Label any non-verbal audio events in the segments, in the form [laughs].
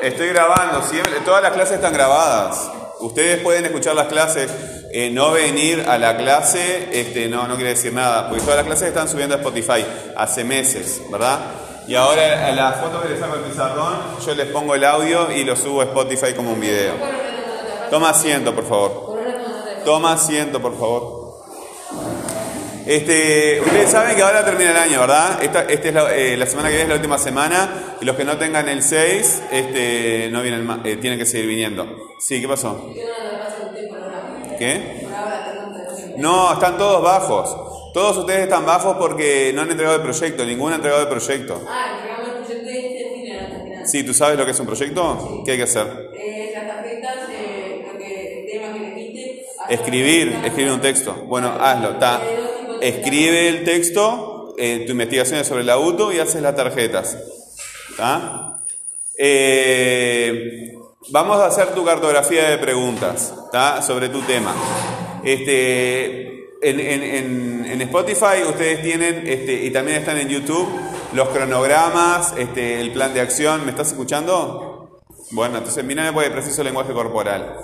Estoy grabando, siempre, todas las clases están grabadas. Ustedes pueden escuchar las clases, eh, no venir a la clase, este, no, no quiere decir nada, porque todas las clases están subiendo a Spotify hace meses, ¿verdad? Y ahora a las fotos que les saco el pizarrón, yo les pongo el audio y lo subo a Spotify como un video. Toma asiento, por favor. Toma asiento, por favor. Este, ustedes saben que ahora termina el año, ¿verdad? Esta, este es la, eh, la semana que viene es la última semana y los que no tengan el 6 este, no vienen más, eh, tienen que seguir viniendo. Sí, ¿qué pasó? ¿Qué? No, están todos bajos. Todos ustedes están bajos porque no han entregado el proyecto, ninguno ha entregado el proyecto. Ah, entregamos el proyecto y este fin al final. Sí, ¿tú sabes lo que es un proyecto? ¿Qué hay que hacer? Eh, las tarjetas, lo que, el tema que elegiste. Escribir, escribir un texto. Bueno, hazlo, está. Escribe el texto, eh, tu investigación es sobre el auto y haces las tarjetas. Eh, vamos a hacer tu cartografía de preguntas sobre tu tema. Este, en, en- en- Spotify ustedes tienen, este, y también están en YouTube, los cronogramas, este, el plan de acción. ¿Me estás escuchando? Bueno, entonces mírame porque preciso lenguaje corporal.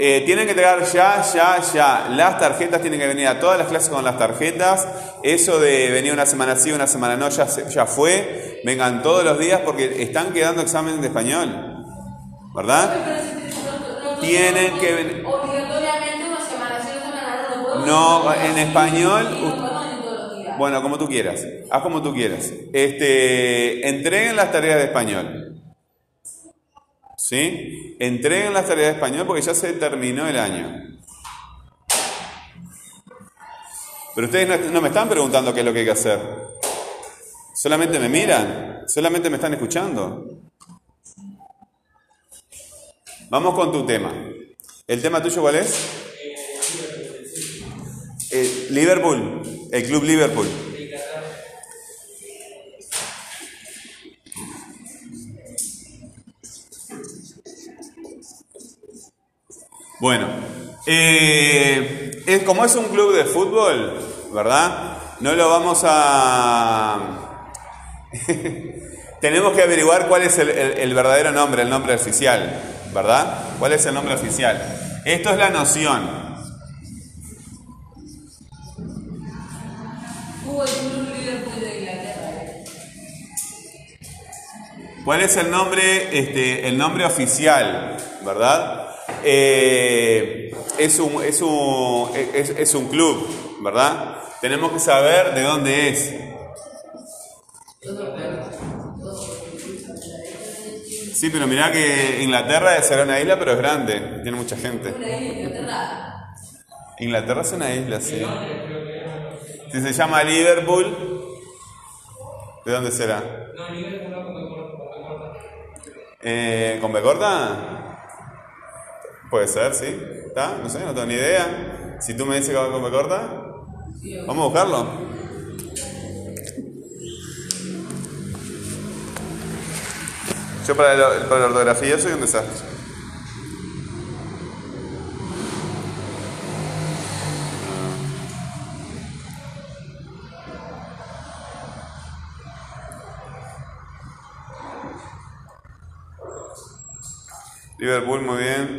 Eh, tienen que entregar ya, ya, ya. Las tarjetas tienen que venir a todas las clases con las tarjetas. Eso de venir una semana sí, una semana no, ya, ya fue. Vengan todos los días porque están quedando exámenes de español. ¿Verdad? Tienen que venir. Obligatoriamente una semana, si una semana no, en español. Sí. Bueno, como tú quieras. Haz como tú quieras. Este, entreguen las tareas de español. ¿Sí? Entreguen las tareas de español porque ya se terminó el año. Pero ustedes no, me están preguntando qué es lo que hay que hacer. Solamente me miran. Solamente me están escuchando. Vamos con tu tema. ¿El tema tuyo cuál es? Liverpool, el club Liverpool. Bueno, eh, es, como es un club de fútbol, ¿verdad? No lo vamos a... [laughs] Tenemos que averiguar cuál es el, el- el verdadero nombre, el nombre oficial, ¿verdad? ¿Cuál es el nombre oficial? Esto es la noción. ¿Cuál es el nombre, este, el nombre oficial, verdad? Eh, es, un, es, un, es, es un club, ¿verdad? Tenemos que saber de dónde es. Sí, pero mirá que Inglaterra será una isla, pero es grande, tiene mucha gente. Inglaterra. Inglaterra es una isla, sí. Si se llama Liverpool, ¿de dónde será? Eh, ¿Con B corta? Puede ser, sí. ¿Está? No sé, no tengo ni idea. Si tú me dices que va con corta, vamos a buscarlo. Yo para, para la ortografía soy un desastre. Liverpool, muy bien.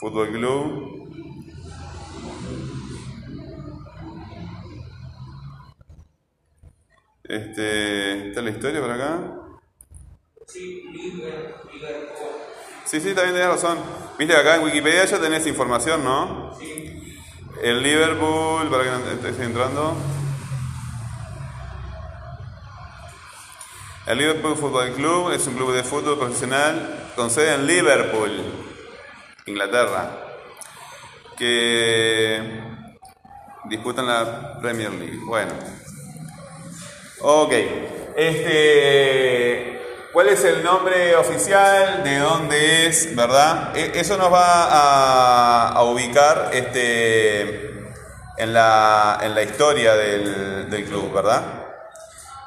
Fútbol Club. Este, ¿Está la historia por acá? Sí, sí, también tenés razón. Viste acá en Wikipedia ya tenés información, ¿no? Sí. El Liverpool, para que no estés entrando. El Liverpool Football Club es un club de fútbol profesional con sede en Liverpool, Inglaterra, que disputan la Premier League. Bueno, ok. Este, ¿Cuál es el nombre oficial? ¿De dónde es? ¿Verdad? E- Eso nos va a, ubicar este, en, la, en la historia del, del club, ¿verdad?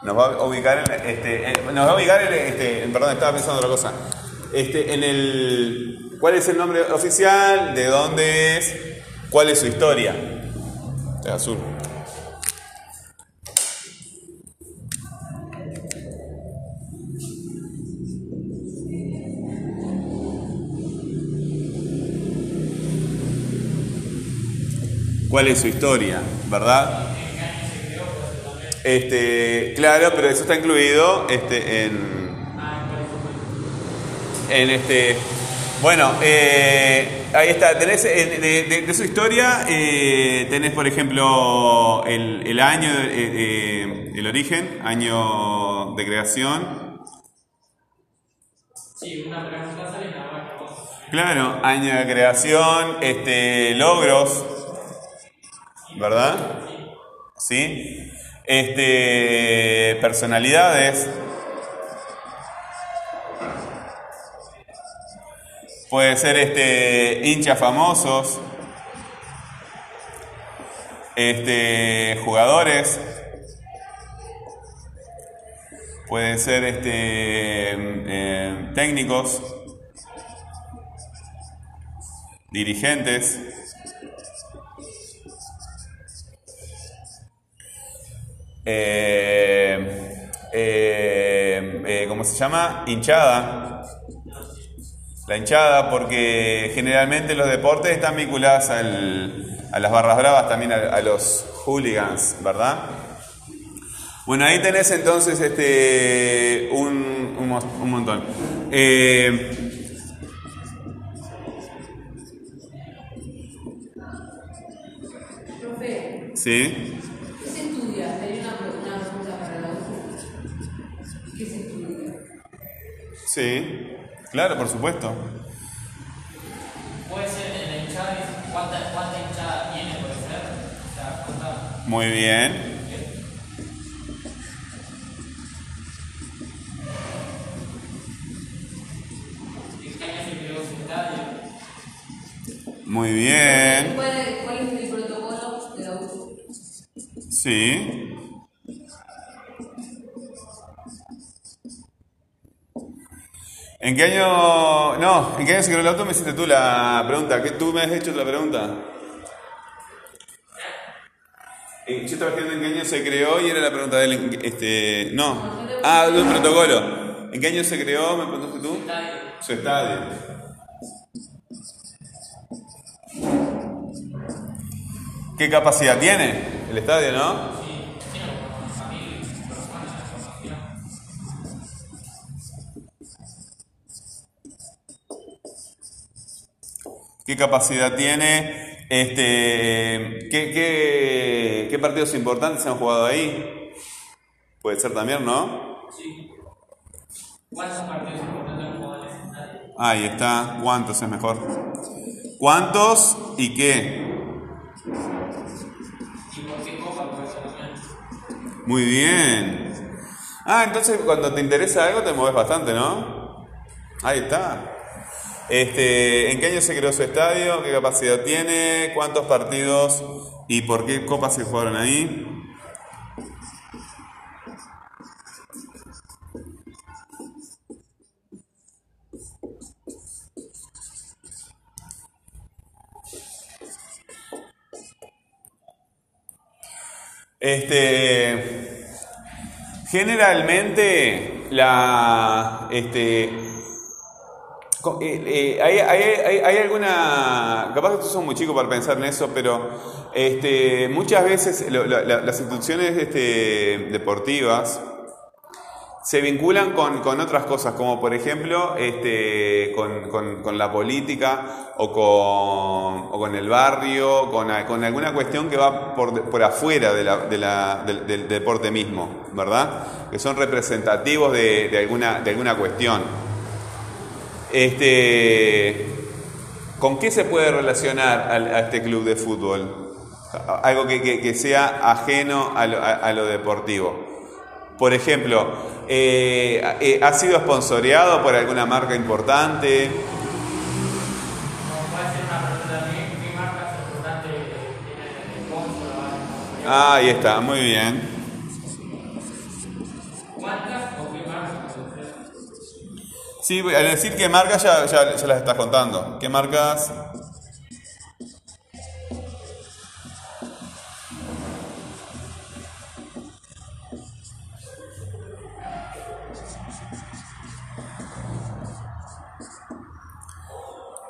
Nos va a ubicar en, este, nos va a ubicar en, este, perdón, estaba pensando otra cosa. Este, en el, ¿Cuál es el nombre oficial? ¿De dónde es? ¿Cuál es su historia? De azul. cuál es su historia, ¿verdad? Este, claro, pero eso está incluido este, en, en este bueno, eh, ahí está. Tenés eh, de, de- de su historia, eh, tenés por ejemplo el, el año, eh, eh, el origen, año de creación. Sí, una pregunta sale la. Claro, año de creación, este, logros, ¿verdad? Sí. Este, personalidades. Puede ser este, hinchas famosos. Este, jugadores. Puede ser este, eh, técnicos dirigentes, eh, eh, eh, ¿cómo se llama? Hinchada. La hinchada, porque generalmente los deportes están vinculados al- a las barras bravas, también a, a los hooligans, ¿verdad? Bueno, ahí tenés entonces este, un, un un montón. Eh, sí. ¿qué se estudia? Hay una, una pregunta para la otra. ¿Qué se estudia? Sí, claro, por supuesto. Puede ser en la hinchada, ¿cuánta, cuánta hinchada tiene? Puede ser. O sea, cuánta. Muy bien. Muy bien. ¿Cuál es, el protocolo de la? Sí. ¿En qué año.? No, ¿en qué año se creó el auto? Me hiciste tú la pregunta. ¿Qué, ¿Tú me has hecho la pregunta? Eh, Yo estaba escribiendo en qué año se creó y era la pregunta de él. Este, no. Ah, de un protocolo. ¿En qué año se creó? ¿Me preguntaste tú? Su estadio. ¿Qué capacidad tiene el estadio, no? ¿Qué capacidad tiene? Este, ¿qué, qué, qué partidos importantes se han jugado ahí? Puede ser también, ¿no? Sí. ¿Cuántos partidos importantes han jugado en? Ahí está. ¿Cuántos es mejor? ¿Cuántos y qué? ¿Y por qué copa? Muy bien. Ah, entonces cuando te interesa algo te mueves bastante, ¿no? Ahí está. Este, ¿En qué año se creó su estadio? ¿Qué capacidad tiene? ¿Cuántos partidos y por qué copas se jugaron ahí? Este, generalmente la, este, eh, eh, hay, hay- hay- alguna, capaz que estos son muy chicos para pensar en eso, pero este, muchas veces las instituciones este, deportivas se vinculan con, con otras cosas, como por ejemplo este, con, la política o con, o con el barrio, con, alguna cuestión que va por, por afuera de la- del, del deporte mismo, ¿verdad? Que son representativos de, de alguna, de alguna cuestión. Este, ¿Con qué se puede relacionar a, este club de fútbol? Algo que, que- que sea ajeno a lo, a- a lo deportivo. Por ejemplo, eh, eh, ¿ha sido sponsoreado por alguna marca importante? Ah, ahí está, muy bien. Sí, al decir qué marcas ya, ya, ya las estás contando. ¿Qué marcas?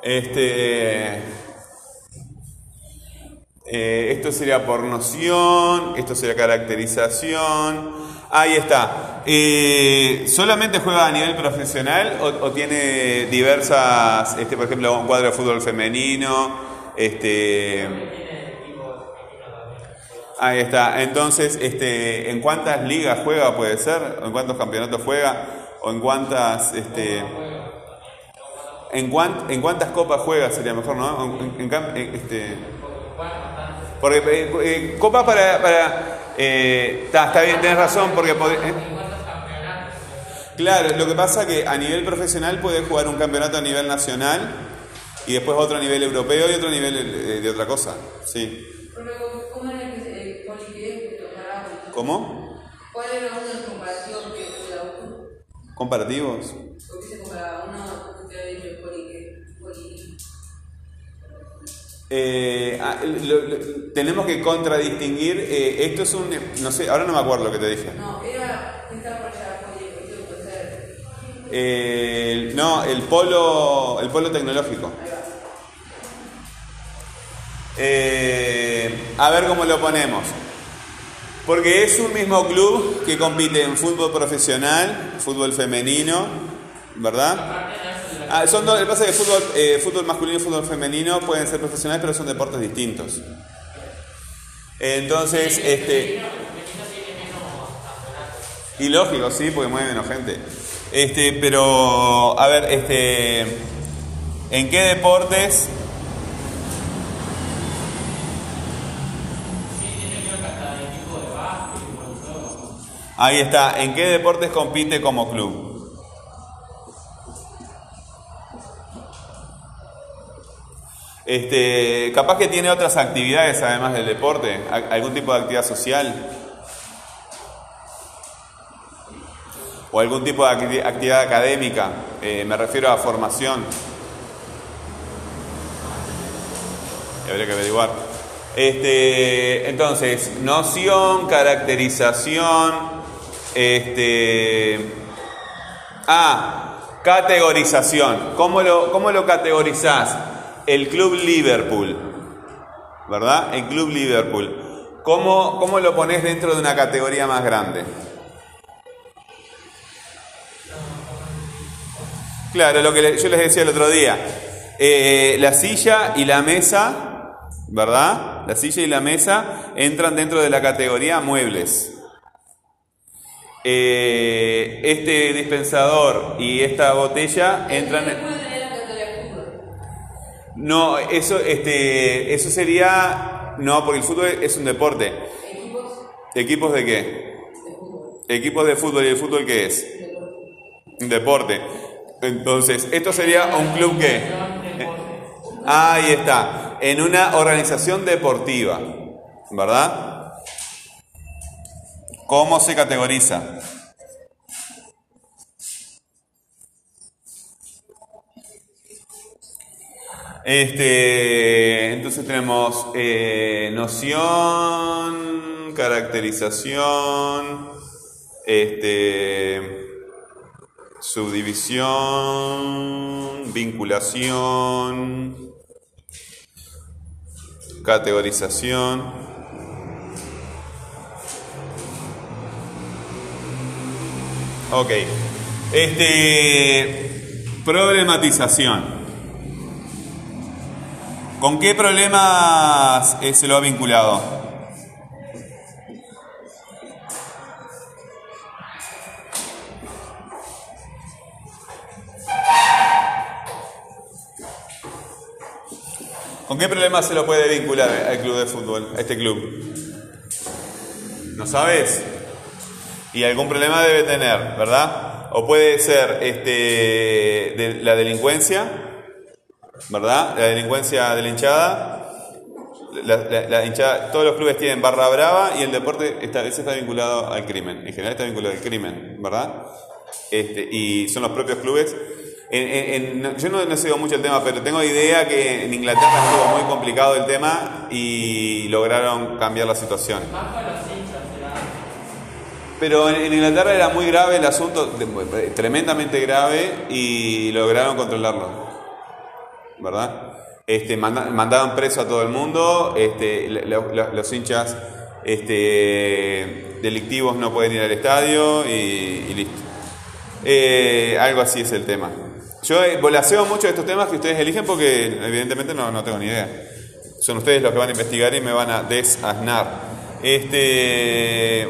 Este. Eh, esto sería por noción, esto sería caracterización. Ahí está. Eh, ¿Solamente juega a nivel profesional o, tiene diversas, este, por ejemplo, un cuadro de fútbol femenino? Este, ahí está. Entonces, este, ¿en cuántas ligas juega puede ser? ¿O ¿En cuántos campeonatos juega? ¿O en cuántas, este, en, cuán- en cuántas copas juega sería mejor, ¿no? En- en este, porque eh, eh, copa para, para eh, está, está bien, tenés razón, porque pod- eh, claro, lo que pasa que a nivel profesional puede jugar un campeonato a nivel nacional y después otro a nivel europeo y otro a nivel eh, de otra cosa, sí. ¿cómo se eh? ¿Cómo? ¿Cuál era una comparación que que la U? Comparativos. Eh, ah, lo- lo- tenemos que contradistinguir, eh, esto es un, no sé, ahora no me acuerdo lo que te dije. No, era está por allá. Eh, el- no, el polo, el polo tecnológico. A ver cómo lo ponemos. Porque es un mismo club que compite en fútbol profesional, fútbol femenino, ¿verdad? Ah, son dos, el pasa es que fútbol, eh, fútbol masculino y fútbol femenino pueden ser profesionales, pero son deportes distintos. Entonces, este. Y lógico, sí, porque mueve menos gente. Este, pero, a ver, este. ¿En qué deportes Ahí está. ¿En qué deportes compite como club? Este, capaz que tiene otras actividades además del deporte, algún tipo de actividad social o algún tipo de acti- actividad académica. Eh, me refiero a formación. Habría que averiguar. Este, entonces, noción, caracterización, este, ah, categorización. ¿Cómo lo, cómo lo categorizás? El Club Liverpool, ¿verdad? El Club Liverpool. ¿Cómo, cómo lo pones dentro de una categoría más grande? Claro, lo que yo les decía el otro día. Eh, la silla y la mesa, ¿verdad? La silla y la mesa entran dentro de la categoría muebles. Eh, este dispensador y esta botella entran. ¿Qué puede tener la categoría de fútbol? No, eso, este, eso sería. No, porque el fútbol es un deporte. Equipos ¿Equipos de qué? de fútbol. Equipos de fútbol y el fútbol qué es? Un deporte. Entonces, esto sería un club que. Ahí está. En una organización deportiva. ¿Verdad? ¿Cómo se categoriza? Este, entonces tenemos eh, noción, caracterización, este, subdivisión, vinculación, categorización. Ok. Este, problematización. ¿Con qué problemas eh, se lo ha vinculado? ¿Con qué problemas se lo puede vincular al club de fútbol, a este club? ¿No sabes? Y algún problema debe tener, ¿verdad? O puede ser este, de la delincuencia, ¿verdad? La delincuencia de la hinchada. La, la- la hinchada, todos los clubes tienen barra brava y el deporte está, ese está vinculado al crimen. En general está vinculado al crimen, ¿verdad? Este, y son los propios clubes. Yo no, no sigo mucho el tema, pero tengo idea que en Inglaterra estuvo muy complicado el tema y lograron cambiar la situación. Pero en, Inglaterra era muy grave el asunto, tremendamente grave, y lograron controlarlo. ¿Verdad? Este, manda- mandaban preso a todo el mundo, este, lo- lo- los hinchas este, delictivos no pueden ir al estadio y, y listo. Eh, algo así es el tema. Yo eh, volaseo mucho de estos temas que ustedes eligen porque evidentemente no, no tengo ni idea. Son ustedes los que van a investigar y me van a desasnar. Este,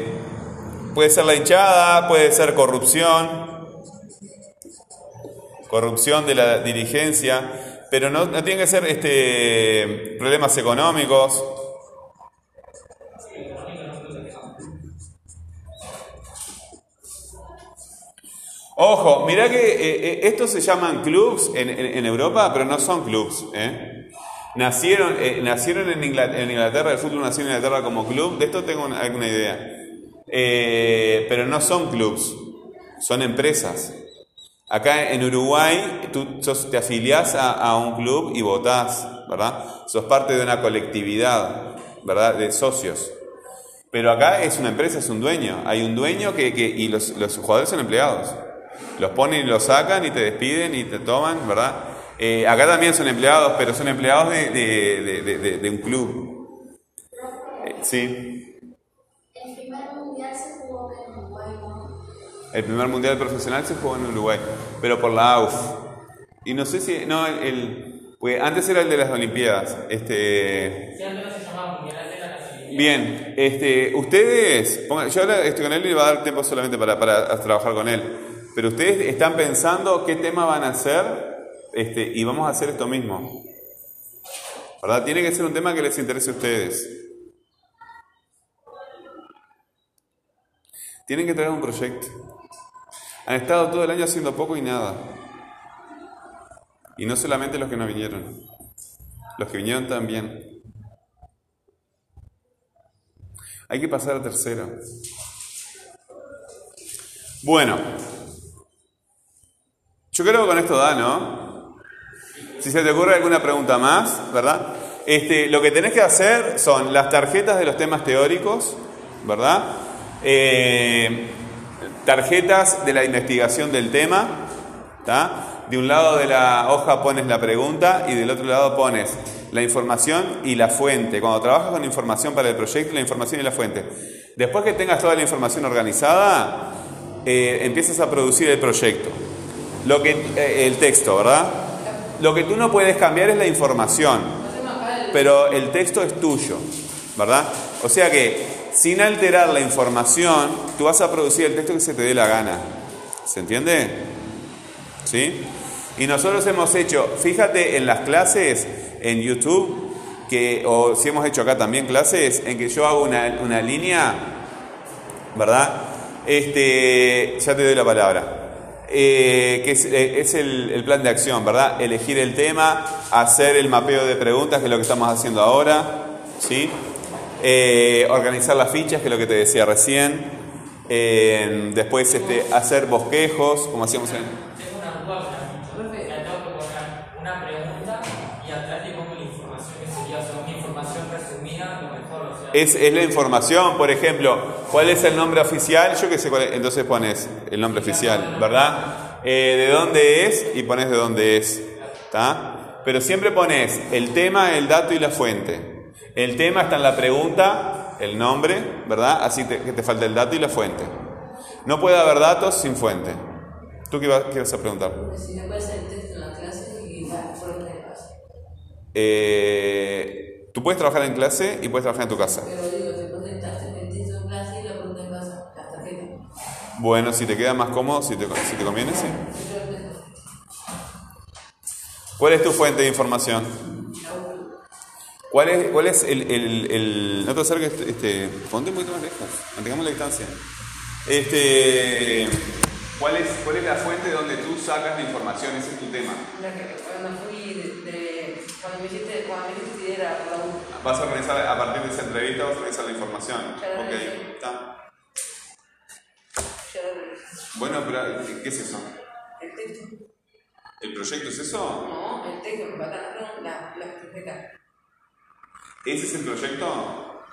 puede ser la hinchada, puede ser corrupción, corrupción de la dirigencia, pero no, tienen que ser este, problemas económicos. Ojo, mirá que eh, eh, estos se llaman clubs en, Europa, pero no son clubs. ¿eh? Nacieron, eh, nacieron en, Ingla- en Inglaterra, el fútbol nació en Inglaterra como club, de esto tengo una- alguna idea. Pero no son clubs, son empresas. Acá en Uruguay tú sos- te afiliás a, un club y votás, ¿verdad? Sos parte de una colectividad, ¿verdad? De socios. Pero acá es una empresa, es un dueño. Hay un dueño que, que- y los, los jugadores son empleados. Los ponen y los sacan y te despiden y te toman, ¿verdad? Eh, acá también son empleados, pero son empleados de- de- de un club. Eh, sí. El primer mundial profesional se jugó en Uruguay, pero por la AUF. Y no sé si. No, el. pues antes era el de las Olimpiadas. Este. Si antes no se llamaba Mundial de la Nacionalidad. Bien, este, ustedes, yo ahora estoy con él y le va a dar tiempo solamente para, para trabajar con él, pero ustedes están pensando qué tema van a hacer este, y vamos a hacer esto mismo. ¿Verdad? Tiene que ser un tema que les interese a ustedes. Tienen que traer un proyecto. Han estado todo el año haciendo poco y nada. Y no solamente los que no vinieron, los que vinieron también. Hay que pasar a tercero. Bueno, yo creo que con esto da, ¿no? Si se te ocurre alguna pregunta más, ¿verdad? Este, lo que tenés que hacer son las tarjetas de los temas teóricos, ¿verdad? Eh, tarjetas de la investigación del tema, ¿está? De un lado de la hoja pones la pregunta y del otro lado pones la información y la fuente. Cuando trabajas con información para el proyecto, la información y la fuente. Después que tengas toda la información organizada, eh, empiezas a producir el proyecto. Lo que, eh, el texto, ¿verdad? Lo que tú no puedes cambiar es la información, pero el texto es tuyo, ¿verdad? O sea que sin alterar la información, tú vas a producir el texto que se te dé la gana. ¿Se entiende? ¿Sí? Y nosotros hemos hecho, fíjate en las clases en YouTube, que, o si hemos hecho acá también clases, en que yo hago una, una línea, ¿verdad? Este, ya te doy la palabra. Eh, que es, eh, es el, el plan de acción, ¿verdad? Elegir el tema, hacer el mapeo de preguntas, que es lo que estamos haciendo ahora, ¿sí? Eh, organizar las fichas, que es lo que te decía recién. Eh, después este, hacer bosquejos, como hacíamos en... Tengo una duda con la ficha. Profe. La tengo que poner una pregunta y atrás le pongo la información que sería, o sea, una información resumida, lo mejor, o sea. Es, es la información, por ejemplo, ¿cuál es el nombre oficial? Yo qué sé cuál es, entonces pones el nombre oficial, ¿verdad? Eh, ¿De dónde es? Y pones de dónde es, ¿está? Pero siempre pones el tema, el dato y la fuente. El tema está en la pregunta, el nombre, ¿verdad? Así te- que te falta el dato y la fuente. No puede haber datos sin fuente. ¿Tú qué, ibas a preguntar? Si me puede hacer el texto en la clase y la forma de clase. Eh, tú puedes trabajar en clase y puedes trabajar en tu casa. Pero digo, te presentaste el texto en clase y la pregunta en casa, las tarjetas. Bueno, si te queda más cómodo, si te, si te conviene, sí. ¿Cuál es tu fuente de información? ¿Cuál es, cuál es el, el, el- No te acerques, este, ponte un poquito más lejos, mantengamos la distancia. Este, ¿cuál, es, ¿Cuál es la fuente donde tú sacas la información? Ese es tu tema. La que cuando fui de, de- cuando me hiciste, cuando me idea era la U. Vas a organizar, a partir de esa entrevista, vas a organizar la información. Ya lo Ok, está. Bueno, pero ¿qué es eso? El texto. ¿El proyecto es eso? No, el texto, me faltan la, la tarjeta. ¿Ese es el proyecto?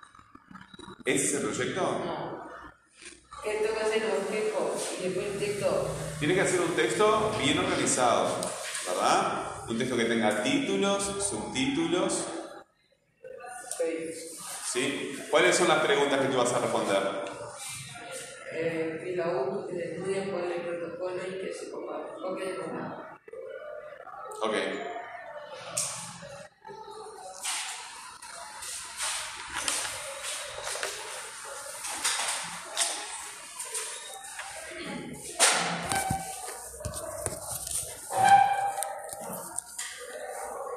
¿Ese es el proyecto? No. ¿Qué tengo que hacer los bosquejos y después el texto? Tienes que hacer un texto bien organizado, ¿verdad? Un texto que tenga títulos, subtítulos. ¿Sí? ¿Cuáles son las preguntas que tú vas a responder? Eh, y la U que se estudia es el protocolo y que se. Ok.